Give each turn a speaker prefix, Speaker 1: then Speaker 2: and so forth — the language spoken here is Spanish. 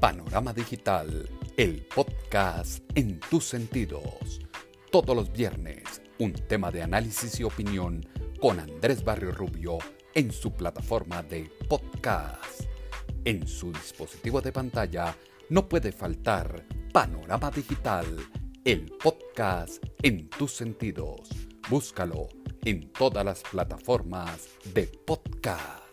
Speaker 1: Panorama Digital, el podcast en tus sentidos. Todos los viernes, un tema de análisis y opinión con Andrés Barrio Rubio en su plataforma de podcast. En su dispositivo de pantalla no puede faltar Panorama Digital, el podcast en tus sentidos. Búscalo en todas las plataformas de podcast.